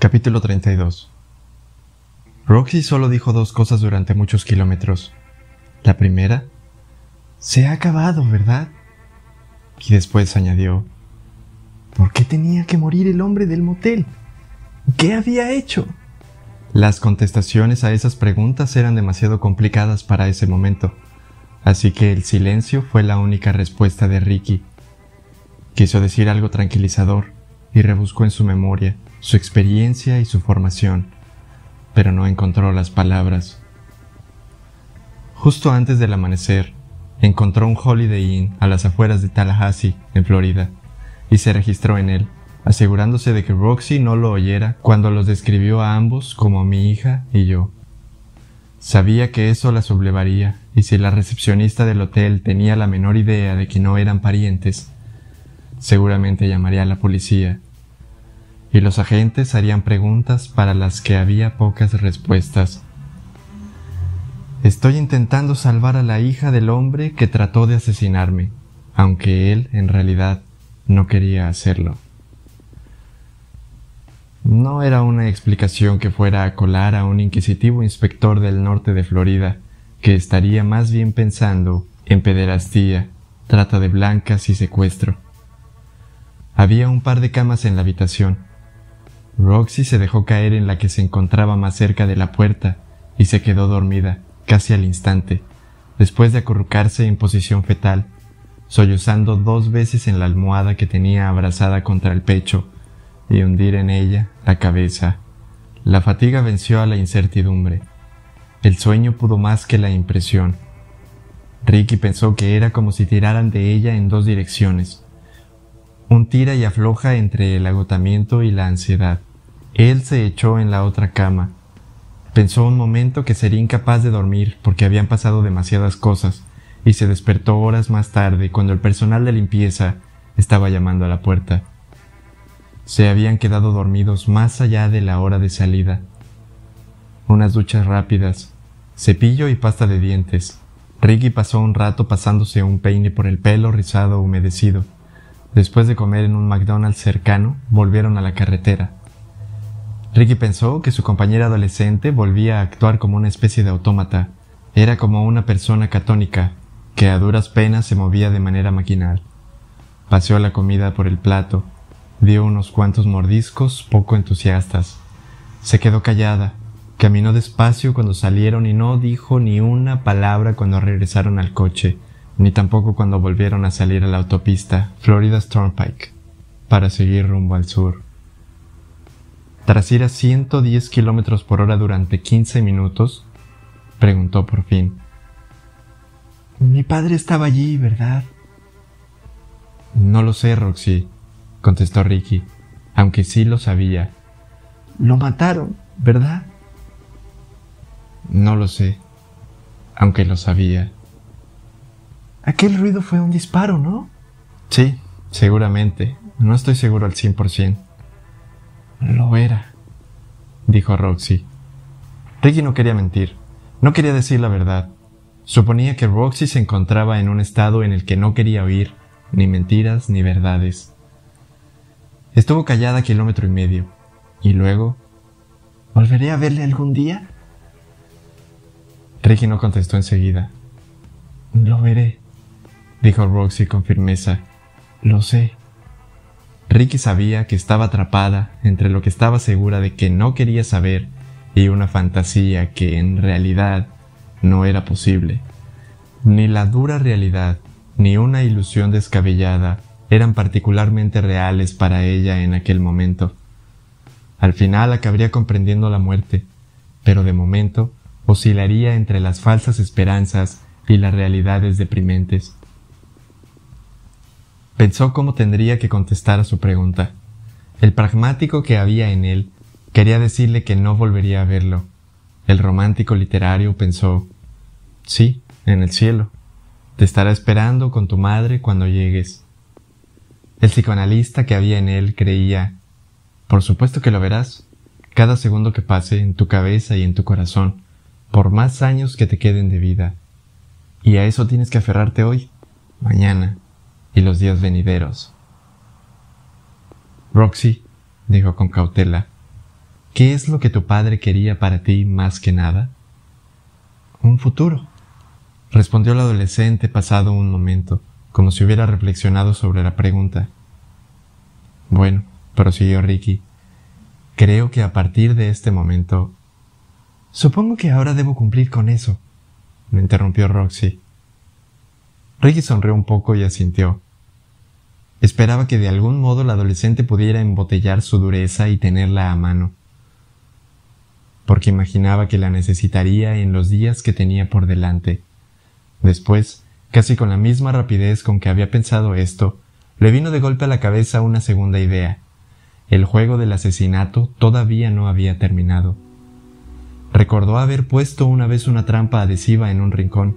Capítulo 32 Roxy solo dijo dos cosas durante muchos kilómetros. La primera, se ha acabado, ¿verdad? Y después añadió, ¿por qué tenía que morir el hombre del motel? ¿Qué había hecho? Las contestaciones a esas preguntas eran demasiado complicadas para ese momento, así que el silencio fue la única respuesta de Ricky. Quiso decir algo tranquilizador y rebuscó en su memoria su experiencia y su formación, pero no encontró las palabras. Justo antes del amanecer, encontró un Holiday Inn a las afueras de Tallahassee, en Florida, y se registró en él, asegurándose de que Roxy no lo oyera cuando los describió a ambos como mi hija y yo. Sabía que eso la sublevaría, y si la recepcionista del hotel tenía la menor idea de que no eran parientes, seguramente llamaría a la policía, y los agentes harían preguntas para las que había pocas respuestas. Estoy intentando salvar a la hija del hombre que trató de asesinarme, aunque él en realidad no quería hacerlo. No era una explicación que fuera a colar a un inquisitivo inspector del norte de Florida, que estaría más bien pensando en pederastía, trata de blancas y secuestro. Había un par de camas en la habitación. Roxy se dejó caer en la que se encontraba más cerca de la puerta y se quedó dormida casi al instante, después de acurrucarse en posición fetal, sollozando dos veces en la almohada que tenía abrazada contra el pecho y hundir en ella la cabeza. La fatiga venció a la incertidumbre. El sueño pudo más que la impresión. Ricky pensó que era como si tiraran de ella en dos direcciones. Un tira y afloja entre el agotamiento y la ansiedad. Él se echó en la otra cama, Pensó un momento que sería incapaz de dormir porque habían pasado demasiadas cosas y se despertó horas más tarde cuando el personal de limpieza estaba llamando a la puerta. Se habían quedado dormidos más allá de la hora de salida. Unas duchas rápidas, cepillo y pasta de dientes. Ricky pasó un rato pasándose un peine por el pelo rizado humedecido. Después de comer en un McDonald's cercano, volvieron a la carretera. Ricky pensó que su compañera adolescente volvía a actuar como una especie de autómata. Era como una persona catónica, que a duras penas se movía de manera maquinal. Paseó la comida por el plato, dio unos cuantos mordiscos poco entusiastas. Se quedó callada, caminó despacio cuando salieron y no dijo ni una palabra cuando regresaron al coche, ni tampoco cuando volvieron a salir a la autopista Florida Turnpike, para seguir rumbo al sur. Tras ir a 110 kilómetros por hora durante 15 minutos, preguntó por fin. Mi padre estaba allí, ¿verdad? No lo sé, Roxy, contestó Ricky, aunque sí lo sabía. Lo mataron, ¿verdad? No lo sé, aunque lo sabía. Aquel ruido fue un disparo, ¿no? Sí, seguramente. No estoy seguro al cien por cien. Lo era, dijo Roxy. Ricky no quería mentir, no quería decir la verdad. Suponía que Roxy se encontraba en un estado en el que no quería oír ni mentiras ni verdades. Estuvo callada kilómetro y medio, y luego, ¿volveré a verle algún día? Ricky no contestó enseguida. Lo veré, dijo Roxy con firmeza. Lo sé. Ricky sabía que estaba atrapada entre lo que estaba segura de que no quería saber y una fantasía que en realidad no era posible. Ni la dura realidad ni una ilusión descabellada eran particularmente reales para ella en aquel momento. Al final acabaría comprendiendo la muerte, pero de momento oscilaría entre las falsas esperanzas y las realidades deprimentes. Pensó cómo tendría que contestar a su pregunta. El pragmático que había en él quería decirle que no volvería a verlo. El romántico literario pensó, sí, en el cielo. Te estará esperando con tu madre cuando llegues. El psicoanalista que había en él creía, por supuesto que lo verás, cada segundo que pase en tu cabeza y en tu corazón, por más años que te queden de vida. Y a eso tienes que aferrarte hoy, mañana, y los días venideros. Roxy, dijo con cautela, ¿qué es lo que tu padre quería para ti más que nada? Un futuro, respondió el adolescente pasado un momento, como si hubiera reflexionado sobre la pregunta. Bueno, prosiguió Ricky, creo que a partir de este momento... Supongo que ahora debo cumplir con eso, me interrumpió Roxy. Ricky sonrió un poco y asintió. Esperaba que de algún modo el adolescente pudiera embotellar su dureza y tenerla a mano, porque imaginaba que la necesitaría en los días que tenía por delante. Después, casi con la misma rapidez con que había pensado esto, le vino de golpe a la cabeza una segunda idea. El juego del asesinato todavía no había terminado. Recordó haber puesto una vez una trampa adhesiva en un rincón,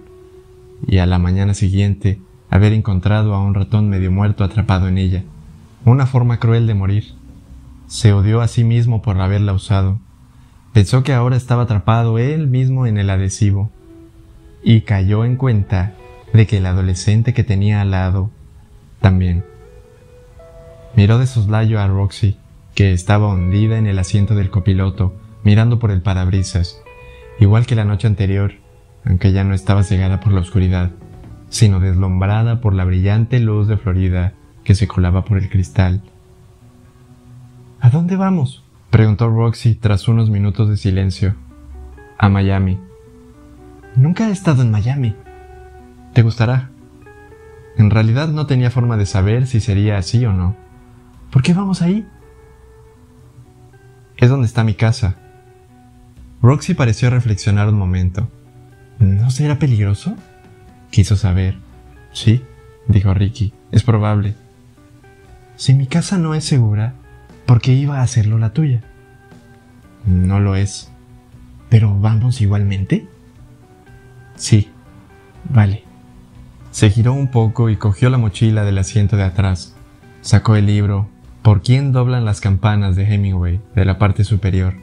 y a la mañana siguiente haber encontrado a un ratón medio muerto atrapado en ella. Una forma cruel de morir. Se odió a sí mismo por haberla usado. Pensó que ahora estaba atrapado él mismo en el adhesivo, y cayó en cuenta de que el adolescente que tenía al lado también. Miró de soslayo a Roxy, que estaba hundida en el asiento del copiloto, mirando por el parabrisas, igual que la noche anterior, aunque ya no estaba cegada por la oscuridad, sino deslumbrada por la brillante luz de Florida que se colaba por el cristal. ¿A dónde vamos? preguntó Roxy tras unos minutos de silencio. A Miami. Nunca he estado en Miami. ¿Te gustará? En realidad no tenía forma de saber si sería así o no. ¿Por qué vamos ahí? Es donde está mi casa. Roxy pareció reflexionar un momento. ¿No será peligroso? Quiso saber. Sí, dijo Ricky, es probable. Si mi casa no es segura, ¿por qué iba a hacerlo la tuya? No lo es. ¿Pero vamos igualmente? Sí, vale. Se giró un poco y cogió la mochila del asiento de atrás. Sacó el libro, ¿Por quién doblan las campanas de Hemingway de la parte superior?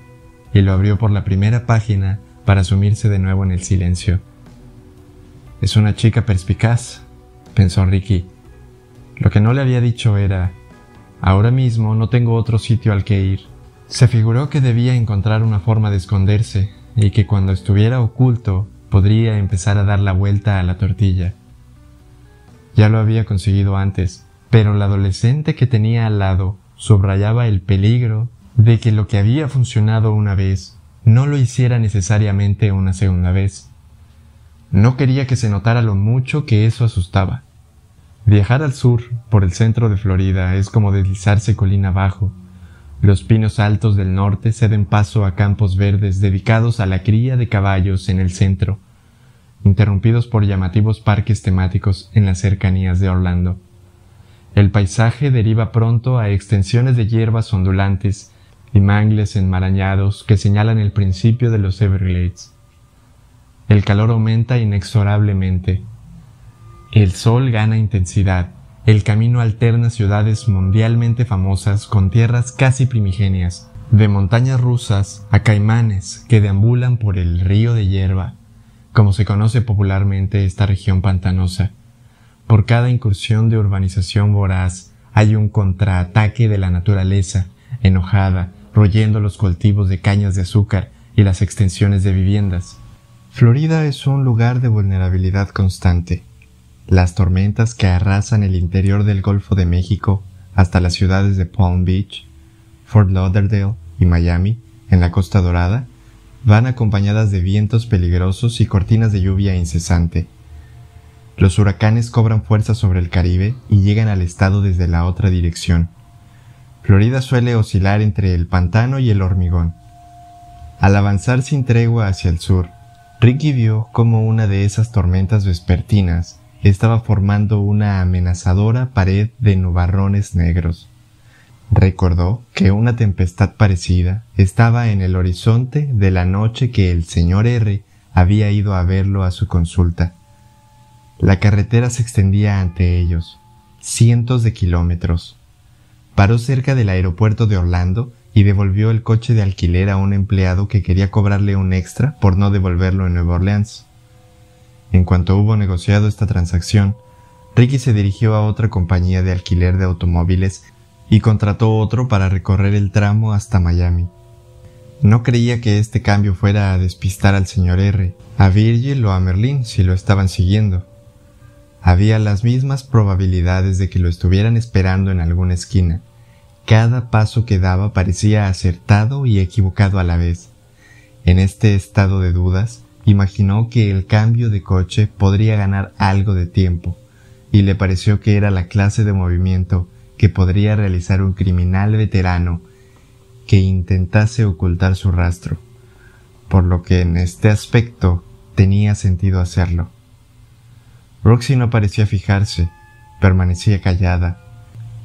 y lo abrió por la primera página para sumirse de nuevo en el silencio. Es una chica perspicaz, pensó Ricky. Lo que no le había dicho era, ahora mismo no tengo otro sitio al que ir. Se figuró que debía encontrar una forma de esconderse y que cuando estuviera oculto podría empezar a dar la vuelta a la tortilla. Ya lo había conseguido antes, pero el adolescente que tenía al lado subrayaba el peligro de que lo que había funcionado una vez no lo hiciera necesariamente una segunda vez. No quería que se notara lo mucho que eso asustaba. Viajar al sur, por el centro de Florida, es como deslizarse colina abajo. Los pinos altos del norte ceden paso a campos verdes dedicados a la cría de caballos en el centro, interrumpidos por llamativos parques temáticos en las cercanías de Orlando. El paisaje deriva pronto a extensiones de hierbas ondulantes y mangles enmarañados que señalan el principio de los Everglades. El calor aumenta inexorablemente. El sol gana intensidad. El camino alterna ciudades mundialmente famosas con tierras casi primigenias, de montañas rusas a caimanes que deambulan por el río de hierba, como se conoce popularmente esta región pantanosa. Por cada incursión de urbanización voraz hay un contraataque de la naturaleza, enojada, royendo los cultivos de cañas de azúcar y las extensiones de viviendas. Florida es un lugar de vulnerabilidad constante. Las tormentas que arrasan el interior del Golfo de México hasta las ciudades de Palm Beach, Fort Lauderdale y Miami, en la Costa Dorada, van acompañadas de vientos peligrosos y cortinas de lluvia incesante. Los huracanes cobran fuerza sobre el Caribe y llegan al estado desde la otra dirección, Florida suele oscilar entre el pantano y el hormigón. Al avanzar sin tregua hacia el sur, Ricky vio como una de esas tormentas vespertinas estaba formando una amenazadora pared de nubarrones negros. Recordó que una tempestad parecida estaba en el horizonte de la noche que el señor R había ido a verlo a su consulta. La carretera se extendía ante ellos, cientos de kilómetros, Paró cerca del aeropuerto de Orlando y devolvió el coche de alquiler a un empleado que quería cobrarle un extra por no devolverlo en Nueva Orleans. En cuanto hubo negociado esta transacción, Ricky se dirigió a otra compañía de alquiler de automóviles y contrató otro para recorrer el tramo hasta Miami. No creía que este cambio fuera a despistar al señor R, a Virgil o a Merlín si lo estaban siguiendo. Había las mismas probabilidades de que lo estuvieran esperando en alguna esquina. Cada paso que daba parecía acertado y equivocado a la vez. En este estado de dudas, imaginó que el cambio de coche podría ganar algo de tiempo, y le pareció que era la clase de movimiento que podría realizar un criminal veterano que intentase ocultar su rastro, por lo que en este aspecto tenía sentido hacerlo. Roxy no parecía fijarse, permanecía callada.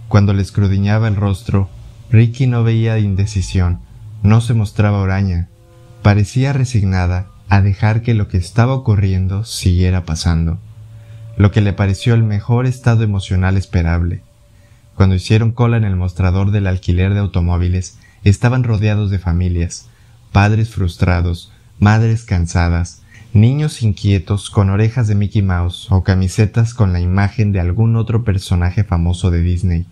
Cuando le escrudiñaba el rostro, Ricky no veía indecisión, no se mostraba huraña, parecía resignada a dejar que lo que estaba ocurriendo siguiera pasando, lo que le pareció el mejor estado emocional esperable. Cuando hicieron cola en el mostrador del alquiler de automóviles, estaban rodeados de familias, padres frustrados, madres cansadas, niños inquietos con orejas de Mickey Mouse o camisetas con la imagen de algún otro personaje famoso de Disney.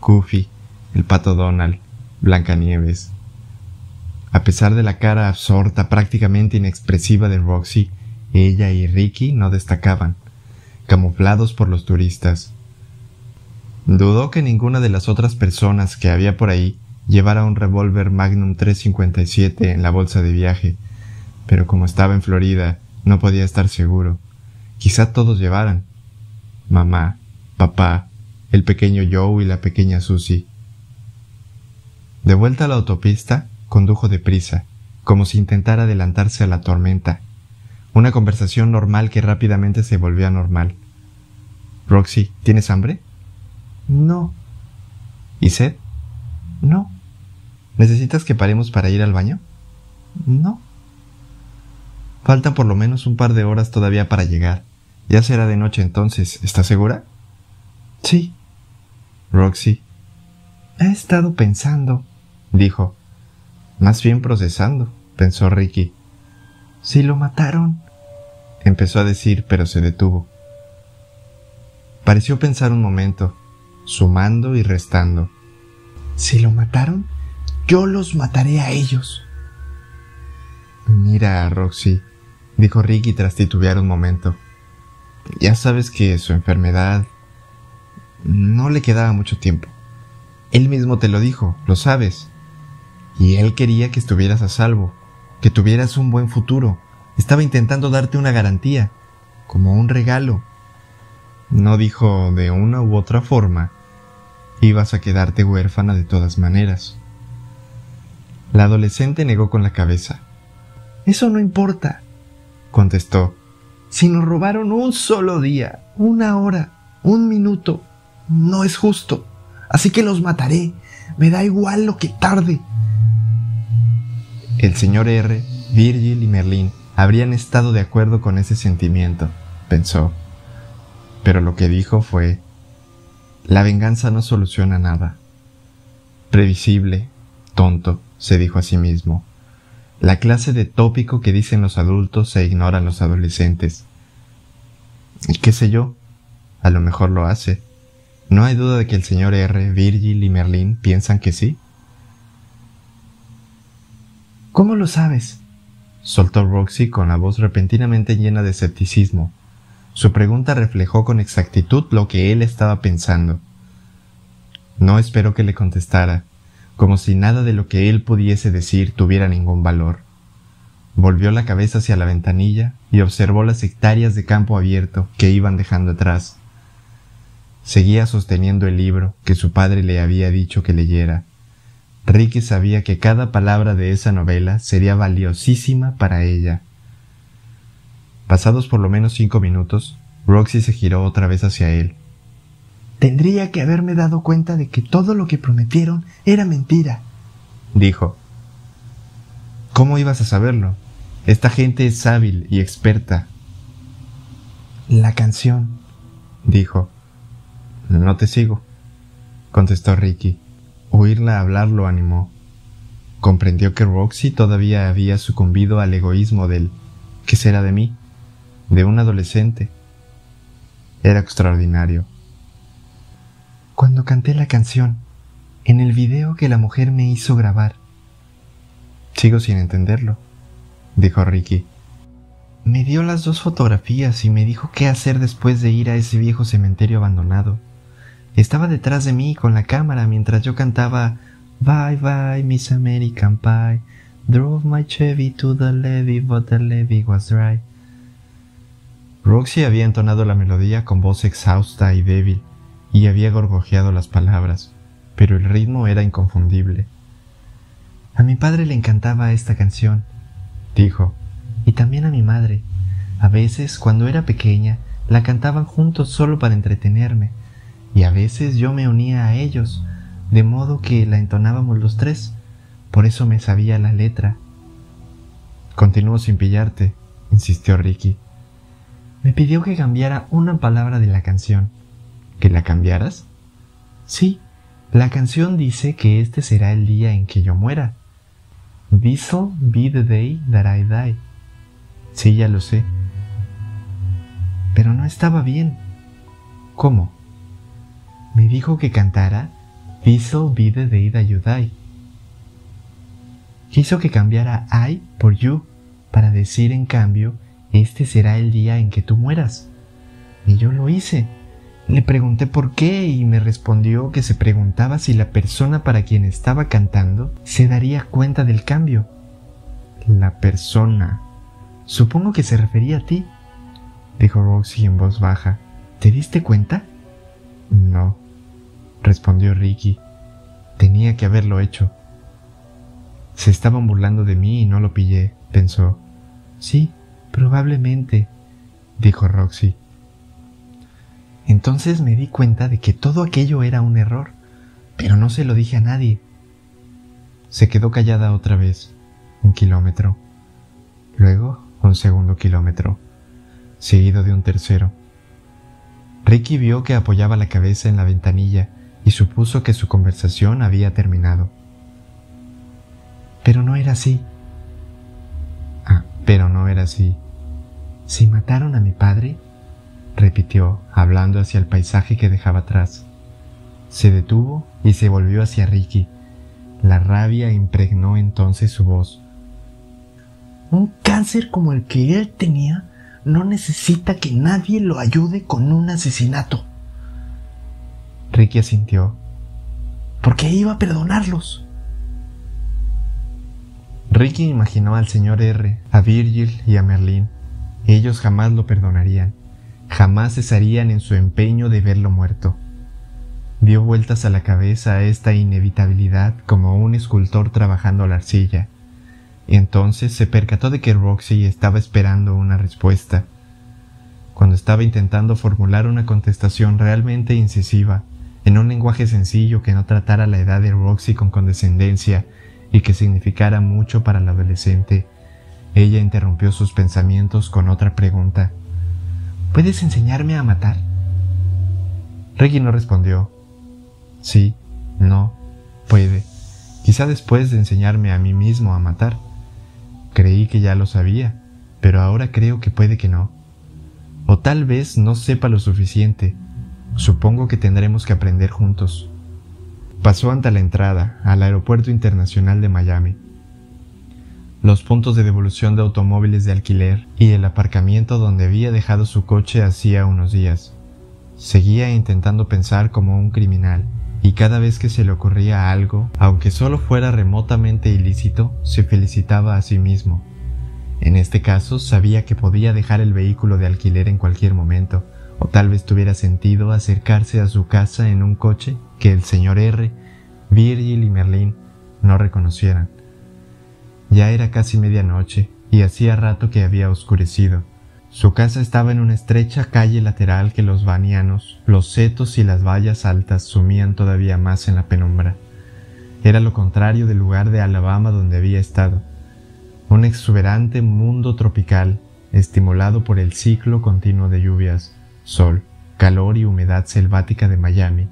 Goofy, el pato Donald, Blancanieves. A pesar de la cara absorta, prácticamente inexpresiva de Roxy, ella y Ricky no destacaban, camuflados por los turistas. Dudó que ninguna de las otras personas que había por ahí llevara un revólver Magnum 357 en la bolsa de viaje, pero como estaba en Florida, no podía estar seguro. Quizá todos llevaran. Mamá, papá, el pequeño Joe y la pequeña Susie. De vuelta a la autopista, condujo deprisa, como si intentara adelantarse a la tormenta. Una conversación normal que rápidamente se volvió anormal. Roxy, ¿tienes hambre? No. ¿Y sed? No. ¿Necesitas que paremos para ir al baño? No. Faltan por lo menos un par de horas todavía para llegar. Ya será de noche entonces. ¿Estás segura? Sí. Roxy. He estado pensando, dijo. Más bien procesando, pensó Ricky. Si lo mataron, empezó a decir, pero se detuvo. Pareció pensar un momento, sumando y restando. Si lo mataron, yo los mataré a ellos. Mira, Roxy, dijo Ricky tras titubear un momento. Ya sabes que su enfermedad no le quedaba mucho tiempo. Él mismo te lo dijo, lo sabes. Y él quería que estuvieras a salvo, que tuvieras un buen futuro. Estaba intentando darte una garantía, como un regalo. No dijo de una u otra forma, ibas a quedarte huérfana de todas maneras. La adolescente negó con la cabeza. Eso no importa, contestó. Si nos robaron un solo día, una hora, un minuto, no es justo. Así que los mataré. Me da igual lo que tarde. El señor R, Virgil y Merlín habrían estado de acuerdo con ese sentimiento, pensó. Pero lo que dijo fue, la venganza no soluciona nada. Previsible, tonto, se dijo a sí mismo la clase de tópico que dicen los adultos e ignoran los adolescentes. Y qué sé yo, a lo mejor lo hace. No hay duda de que el señor R, Virgil y Merlín piensan que sí. ¿Cómo lo sabes? soltó Roxy con la voz repentinamente llena de escepticismo. Su pregunta reflejó con exactitud lo que él estaba pensando. No esperó que le contestara, como si nada de lo que él pudiese decir tuviera ningún valor. Volvió la cabeza hacia la ventanilla y observó las hectáreas de campo abierto que iban dejando atrás. Seguía sosteniendo el libro que su padre le había dicho que leyera. Ricky sabía que cada palabra de esa novela sería valiosísima para ella. Pasados por lo menos cinco minutos, Roxy se giró otra vez hacia él. Tendría que haberme dado cuenta de que todo lo que prometieron era mentira, dijo. ¿Cómo ibas a saberlo? Esta gente es hábil y experta. La canción, dijo. No te sigo, contestó Ricky. Oírla hablar lo animó. Comprendió que Roxy todavía había sucumbido al egoísmo del ¿qué será de mí? de un adolescente. Era extraordinario cuando canté la canción, en el video que la mujer me hizo grabar. Sigo sin entenderlo, dijo Ricky. Me dio las dos fotografías y me dijo qué hacer después de ir a ese viejo cementerio abandonado. Estaba detrás de mí con la cámara mientras yo cantaba Bye bye Miss American Pie. Drove my Chevy to the levee, but the levee was dry. Roxy había entonado la melodía con voz exhausta y débil, y había gorgojeado las palabras, pero el ritmo era inconfundible. A mi padre le encantaba esta canción, dijo, y también a mi madre. A veces, cuando era pequeña, la cantaban juntos solo para entretenerme, y a veces yo me unía a ellos, de modo que la entonábamos los tres. Por eso me sabía la letra. Continúo sin pillarte, insistió Ricky. Me pidió que cambiara una palabra de la canción. ¿Que la cambiaras? Sí, la canción dice que este será el día en que yo muera. This'll be the day that I die. Sí, ya lo sé. Pero no estaba bien. ¿Cómo? Me dijo que cantara This'll be the day that you die. Quiso que cambiara I por you para decir en cambio, este será el día en que tú mueras. Y yo lo hice. Le pregunté por qué y me respondió que se preguntaba si la persona para quien estaba cantando se daría cuenta del cambio. La persona. Supongo que se refería a ti, dijo Roxy en voz baja. ¿Te diste cuenta? No, respondió Ricky. Tenía que haberlo hecho. Se estaban burlando de mí y no lo pillé, pensó. Sí, probablemente, dijo Roxy. Entonces me di cuenta de que todo aquello era un error, pero no se lo dije a nadie. Se quedó callada otra vez, un kilómetro, luego un segundo kilómetro, seguido de un tercero. Ricky vio que apoyaba la cabeza en la ventanilla y supuso que su conversación había terminado. Pero no era así. Ah, pero no era así. Si mataron a mi padre, repitió, hablando hacia el paisaje que dejaba atrás. Se detuvo y se volvió hacia Ricky. La rabia impregnó entonces su voz. Un cáncer como el que él tenía no necesita que nadie lo ayude con un asesinato. Ricky asintió. ¿Por qué iba a perdonarlos? Ricky imaginó al señor R, a Virgil y a Merlín. Ellos jamás lo perdonarían jamás cesarían en su empeño de verlo muerto. Dio vueltas a la cabeza a esta inevitabilidad como un escultor trabajando la arcilla, y entonces se percató de que Roxy estaba esperando una respuesta. Cuando estaba intentando formular una contestación realmente incisiva, en un lenguaje sencillo que no tratara la edad de Roxy con condescendencia y que significara mucho para la adolescente, ella interrumpió sus pensamientos con otra pregunta. ¿Puedes enseñarme a matar? Reggie no respondió. Sí, no, puede. Quizá después de enseñarme a mí mismo a matar. Creí que ya lo sabía, pero ahora creo que puede que no. O tal vez no sepa lo suficiente. Supongo que tendremos que aprender juntos. Pasó ante la entrada al Aeropuerto Internacional de Miami los puntos de devolución de automóviles de alquiler y el aparcamiento donde había dejado su coche hacía unos días. Seguía intentando pensar como un criminal, y cada vez que se le ocurría algo, aunque solo fuera remotamente ilícito, se felicitaba a sí mismo. En este caso sabía que podía dejar el vehículo de alquiler en cualquier momento, o tal vez tuviera sentido acercarse a su casa en un coche que el señor R, Virgil y Merlin no reconocieran. Ya era casi medianoche y hacía rato que había oscurecido. Su casa estaba en una estrecha calle lateral que los vanianos, los setos y las vallas altas sumían todavía más en la penumbra. Era lo contrario del lugar de Alabama donde había estado. Un exuberante mundo tropical, estimulado por el ciclo continuo de lluvias, sol, calor y humedad selvática de Miami,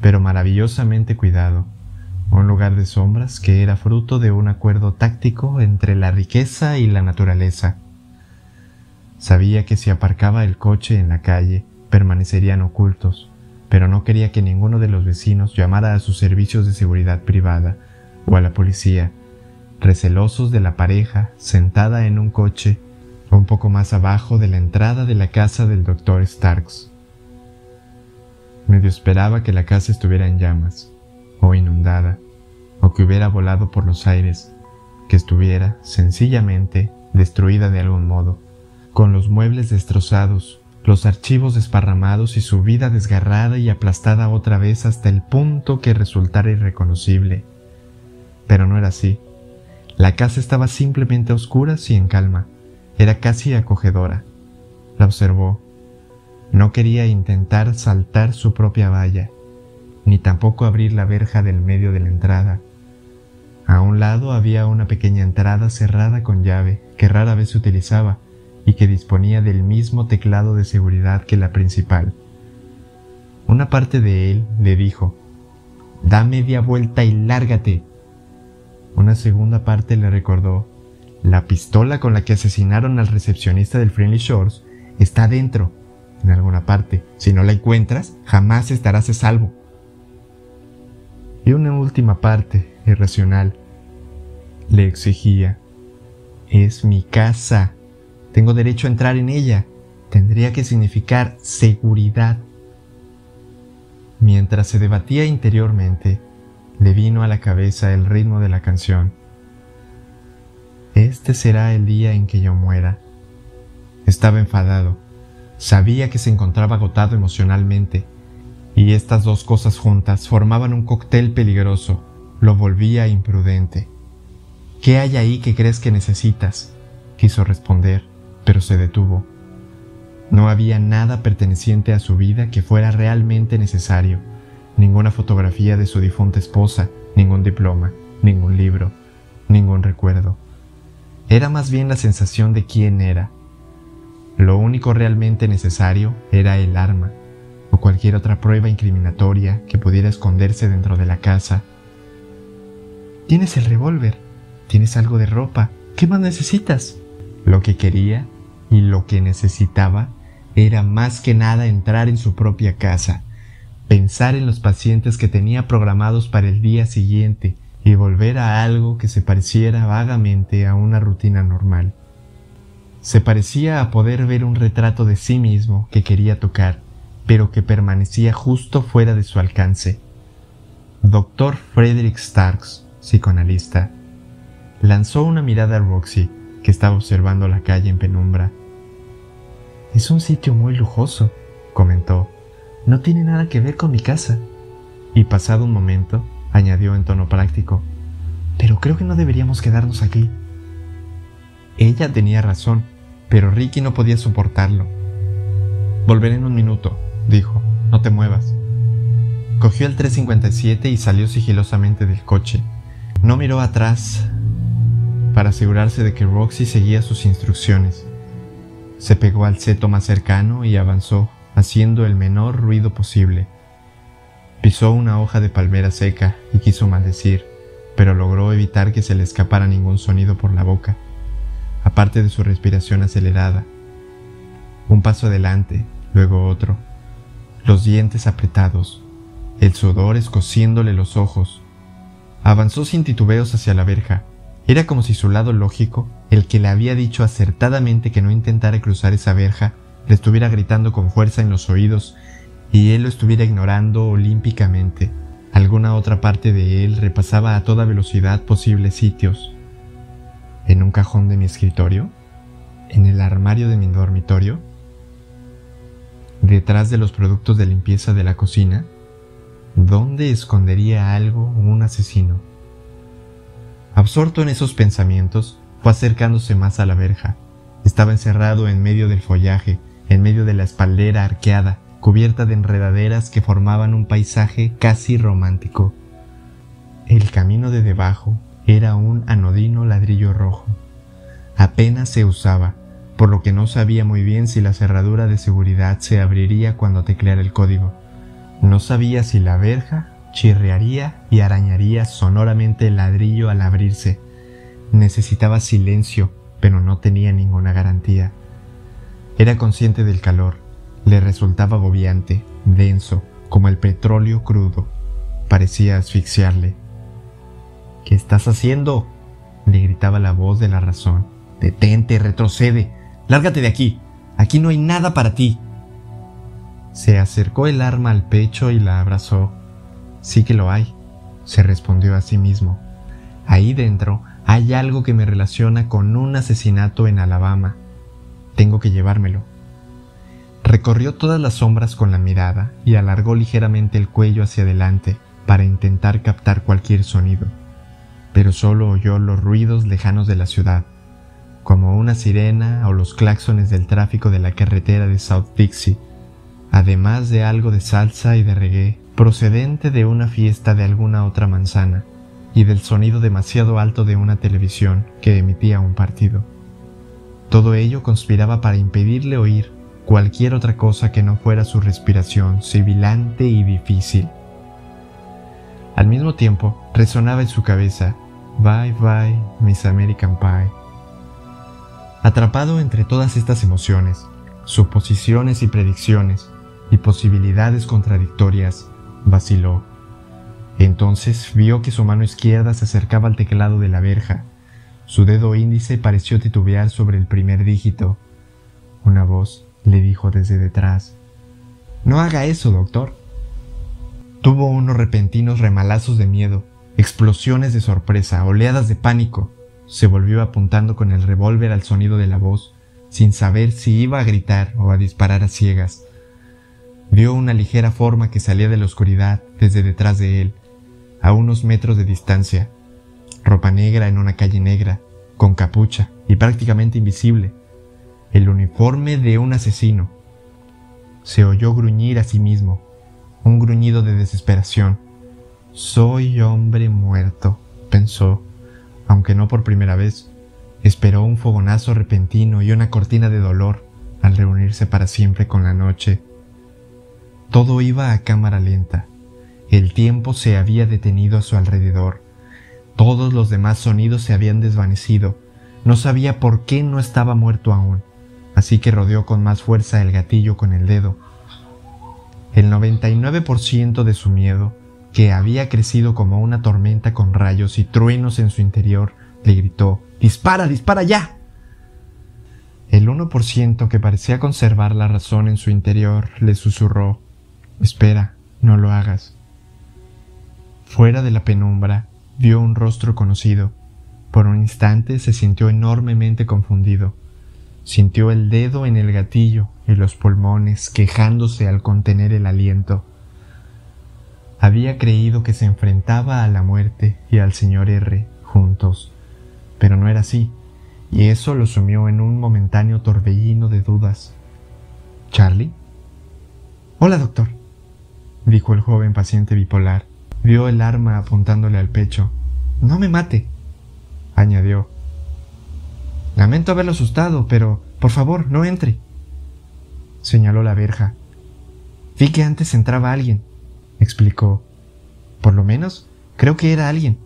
pero maravillosamente cuidado, un lugar de sombras que era fruto de un acuerdo táctico entre la riqueza y la naturaleza. Sabía que si aparcaba el coche en la calle, permanecerían ocultos, pero no quería que ninguno de los vecinos llamara a sus servicios de seguridad privada o a la policía, recelosos de la pareja sentada en un coche un poco más abajo de la entrada de la casa del doctor Starks. Medio esperaba que la casa estuviera en llamas, o inundada, o que hubiera volado por los aires, que estuviera, sencillamente, destruida de algún modo, con los muebles destrozados, los archivos desparramados y su vida desgarrada y aplastada otra vez hasta el punto que resultara irreconocible. Pero no era así. La casa estaba simplemente a oscuras y en calma. Era casi acogedora. La observó. No quería intentar saltar su propia valla, ni tampoco abrir la verja del medio de la entrada. A un lado había una pequeña entrada cerrada con llave que rara vez se utilizaba y que disponía del mismo teclado de seguridad que la principal. Una parte de él le dijo, Da media vuelta y lárgate. Una segunda parte le recordó, la pistola con la que asesinaron al recepcionista del Friendly Shores está dentro, en alguna parte. Si no la encuentras, jamás estarás a salvo. Y una última parte, irracional, le exigía, es mi casa, tengo derecho a entrar en ella, tendría que significar seguridad. Mientras se debatía interiormente, le vino a la cabeza el ritmo de la canción. Este será el día en que yo muera. Estaba enfadado. Sabía que se encontraba agotado emocionalmente, y estas dos cosas juntas formaban un cóctel peligroso. Lo volvía imprudente. ¿Qué hay ahí que crees que necesitas? Quiso responder, pero se detuvo. No había nada perteneciente a su vida que fuera realmente necesario ninguna fotografía de su difunta esposa, ningún diploma, ningún libro, ningún recuerdo. Era más bien la sensación de quién era. Lo único realmente necesario era el arma, o cualquier otra prueba incriminatoria que pudiera esconderse dentro de la casa. Tienes el revólver, tienes algo de ropa, ¿qué más necesitas? Lo que quería y lo que necesitaba era más que nada entrar en su propia casa pensar en los pacientes que tenía programados para el día siguiente y volver a algo que se pareciera vagamente a una rutina normal. Se parecía a poder ver un retrato de sí mismo que quería tocar, pero que permanecía justo fuera de su alcance. Dr. Frederick Starks, psicoanalista, lanzó una mirada a Roxy, que estaba observando la calle en penumbra. Es un sitio muy lujoso, comentó no tiene nada que ver con mi casa. Y pasado un momento, añadió en tono práctico, pero creo que no deberíamos quedarnos aquí. Ella tenía razón, pero Ricky no podía soportarlo. Volveré en un minuto, dijo, no te muevas. Cogió el 357 y salió sigilosamente del coche. No miró atrás para asegurarse de que Roxy seguía sus instrucciones. Se pegó al seto más cercano y avanzó haciendo el menor ruido posible. Pisó una hoja de palmera seca y quiso maldecir, pero logró evitar que se le escapara ningún sonido por la boca, aparte de su respiración acelerada. Un paso adelante, luego otro, los dientes apretados, el sudor escociéndole los ojos. Avanzó sin titubeos hacia la verja. Era como si su lado lógico, el que le había dicho acertadamente que no intentara cruzar esa verja, le estuviera gritando con fuerza en los oídos y él lo estuviera ignorando olímpicamente. Alguna otra parte de él repasaba a toda velocidad posibles sitios. ¿En un cajón de mi escritorio? ¿En el armario de mi dormitorio? ¿Detrás de los productos de limpieza de la cocina? ¿Dónde escondería algo un asesino? Absorto en esos pensamientos, fue acercándose más a la verja. Estaba encerrado en medio del follaje, en medio de la espaldera arqueada, cubierta de enredaderas que formaban un paisaje casi romántico. El camino de debajo era un anodino ladrillo rojo. Apenas se usaba, por lo que no sabía muy bien si la cerradura de seguridad se abriría cuando tecleara el código. No sabía si la verja chirriaría y arañaría sonoramente el ladrillo al abrirse. Necesitaba silencio, pero no tenía ninguna garantía. Era consciente del calor, le resultaba agobiante, denso, como el petróleo crudo. Parecía asfixiarle. ¿Qué estás haciendo? le gritaba la voz de la razón. Detente, retrocede, lárgate de aquí. Aquí no hay nada para ti. Se acercó el arma al pecho y la abrazó. Sí que lo hay, se respondió a sí mismo. Ahí dentro hay algo que me relaciona con un asesinato en Alabama. Tengo que llevármelo. Recorrió todas las sombras con la mirada y alargó ligeramente el cuello hacia adelante para intentar captar cualquier sonido, pero solo oyó los ruidos lejanos de la ciudad, como una sirena o los claxones del tráfico de la carretera de South Dixie, además de algo de salsa y de reggae procedente de una fiesta de alguna otra manzana y del sonido demasiado alto de una televisión que emitía un partido. Todo ello conspiraba para impedirle oír cualquier otra cosa que no fuera su respiración sibilante y difícil al mismo tiempo, resonaba en su cabeza, Bye bye, Miss American Pie. Atrapado entre todas estas emociones, suposiciones y predicciones, y posibilidades contradictorias, vaciló. Entonces vio que su mano izquierda se acercaba al teclado de la verja. Su dedo índice pareció titubear sobre el primer dígito. Una voz le dijo desde detrás, No haga eso, doctor. Tuvo unos repentinos remalazos de miedo, explosiones de sorpresa, oleadas de pánico. Se volvió apuntando con el revólver al sonido de la voz, sin saber si iba a gritar o a disparar a ciegas. Vio una ligera forma que salía de la oscuridad desde detrás de él, a unos metros de distancia, ropa negra en una calle negra, con capucha y prácticamente invisible, el uniforme de un asesino. Se oyó gruñir a sí mismo, un gruñido de desesperación. Soy hombre muerto, pensó, aunque no por primera vez. Esperó un fogonazo repentino y una cortina de dolor al reunirse para siempre con la noche. Todo iba a cámara lenta. El tiempo se había detenido a su alrededor. Todos los demás sonidos se habían desvanecido. No sabía por qué no estaba muerto aún, así que rodeó con más fuerza el gatillo con el dedo el 99% de su miedo, que había crecido como una tormenta con rayos y truenos en su interior, le gritó, ¡Dispara, dispara ya! El 1% que parecía conservar la razón en su interior le susurró, Espera, no lo hagas. Fuera de la penumbra, vio un rostro conocido. Por un instante se sintió enormemente confundido. Sintió el dedo en el gatillo y los pulmones quejándose al contener el aliento. Había creído que se enfrentaba a la muerte y al señor R juntos, pero no era así, y eso lo sumió en un momentáneo torbellino de dudas. ¿Charlie? Hola, doctor, dijo el joven paciente bipolar. Vio el arma apuntándole al pecho. No me mate, añadió. Lamento haberlo asustado, pero por favor, no entre señaló la verja. Vi que antes entraba alguien, explicó. Por lo menos, creo que era alguien.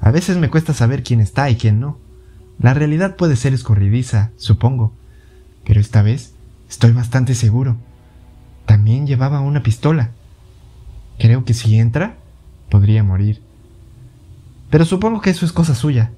A veces me cuesta saber quién está y quién no. La realidad puede ser escorridiza, supongo, pero esta vez estoy bastante seguro. También llevaba una pistola. Creo que si entra, podría morir. Pero supongo que eso es cosa suya.